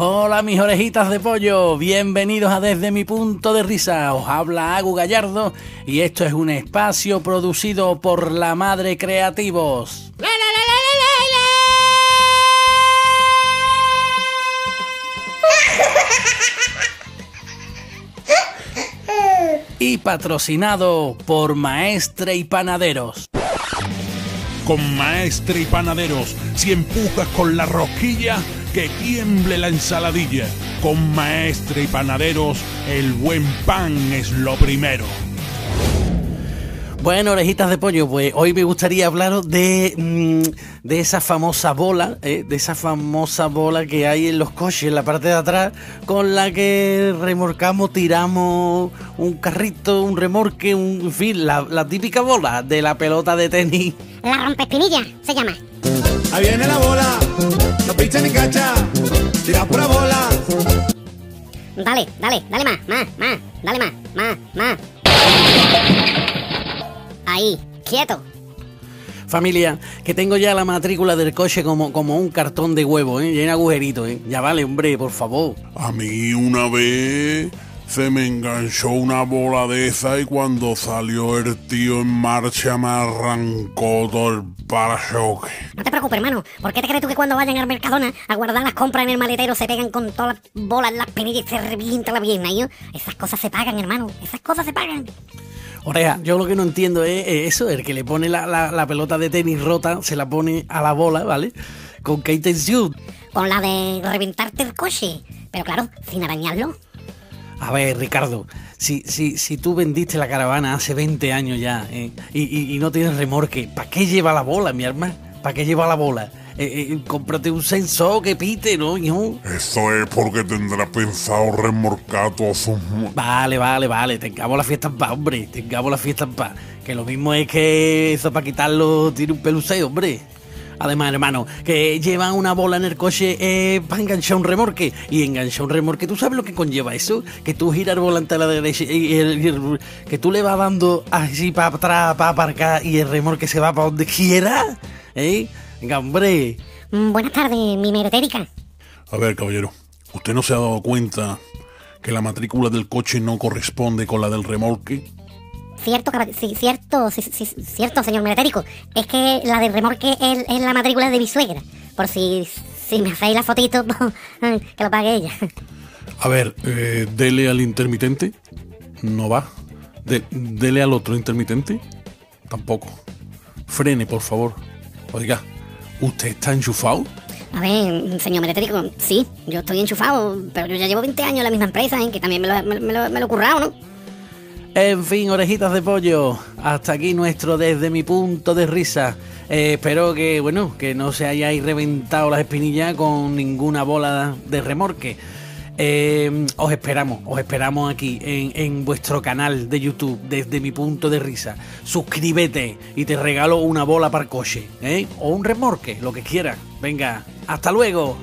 Hola mis orejitas de pollo, bienvenidos a Desde mi punto de risa. Os habla Agu Gallardo y esto es un espacio producido por la Madre Creativos. Y patrocinado por Maestre y Panaderos. Con Maestre y Panaderos, si empujas con la rosquilla, que tiemble la ensaladilla. Con Maestre y Panaderos, el buen pan es lo primero. Bueno, orejitas de pollo, pues hoy me gustaría hablaros de, mm, de esa famosa bola, ¿eh? de esa famosa bola que hay en los coches, en la parte de atrás, con la que remorcamos, tiramos un carrito, un remorque, un, en fin, la, la típica bola de la pelota de tenis. La rompespinilla se llama. Ahí viene la bola, Dale, dale, dale más, más, más, dale más, más, más. Ahí, quieto. Familia, que tengo ya la matrícula del coche como, como un cartón de huevo, ¿eh? lleno de agujeritos, ¿eh? Ya vale, hombre, por favor. A mí una vez se me enganchó una bola de esa y cuando salió el tío en marcha me arrancó todo el parachoque. No te preocupes, hermano. ¿Por qué te crees tú que cuando vayan al Mercadona a guardar las compras en el maletero se pegan con todas las bolas en las penillas y se revienta la pierna? ¿yo? Esas cosas se pagan, hermano. Esas cosas se pagan. Oreja, yo lo que no entiendo es eso, el que le pone la, la- la pelota de tenis rota, se la pone a la bola, ¿vale? ¿Con qué intención? Con la de reventarte el coche. Pero claro, sin arañarlo. A ver, Ricardo, si, si, si tú vendiste la caravana hace 20 años ya ¿eh? y, y- y no tienes remorque, ¿para qué lleva la bola, mi arma? ¿Para qué lleva la bola? Eh, eh, cómprate un sensor que pite, ¿no, hijo? Eso es porque tendrá pensado remorcar todos sus... Vale, vale, vale, tengamos la fiesta en paz, hombre, tengamos la fiesta en paz. Que lo mismo es que eso para quitarlo tiene un peluseo, hombre. Además, hermano, que llevan una bola en el coche eh, para enganchar un remorque. Y enganchar un remorque, ¿tú sabes lo que conlleva eso? Que tú giras el volante a la derecha y el- y el- que tú le vas dando así para atrás, para aparcar y el remorque se va para donde quiera. ¿Eh? Venga, hombre. Mm, Buenas tardes, mi meretérica. A ver, caballero, ¿usted no se ha dado cuenta que la matrícula del coche no corresponde con la del remolque? Cierto, sí, cierto, sí, sí, sí, cierto, señor meretérico. Es que la del remorque es, es la matrícula de mi suegra. Por si, si me hacéis la fotito, que lo pague ella. A ver, eh, dele al intermitente. No va. De- dele al otro intermitente. Tampoco. Frene, por favor. Oiga, ¿usted está enchufado? A ver, señor meretérico, sí, yo estoy enchufado, pero yo ya llevo 20 años en la misma empresa, ¿eh? que también me lo, me, me lo, me lo he currado, ¿no? En fin, orejitas de pollo, hasta aquí nuestro desde mi punto de risa. Eh, espero que, bueno, que no se hayáis reventado las espinillas con ninguna bola de remorque. Eh, os esperamos, os esperamos aquí en, en vuestro canal de YouTube, desde mi punto de risa. Suscríbete y te regalo una bola para coche, ¿eh? O un remorque, lo que quieras. Venga, hasta luego.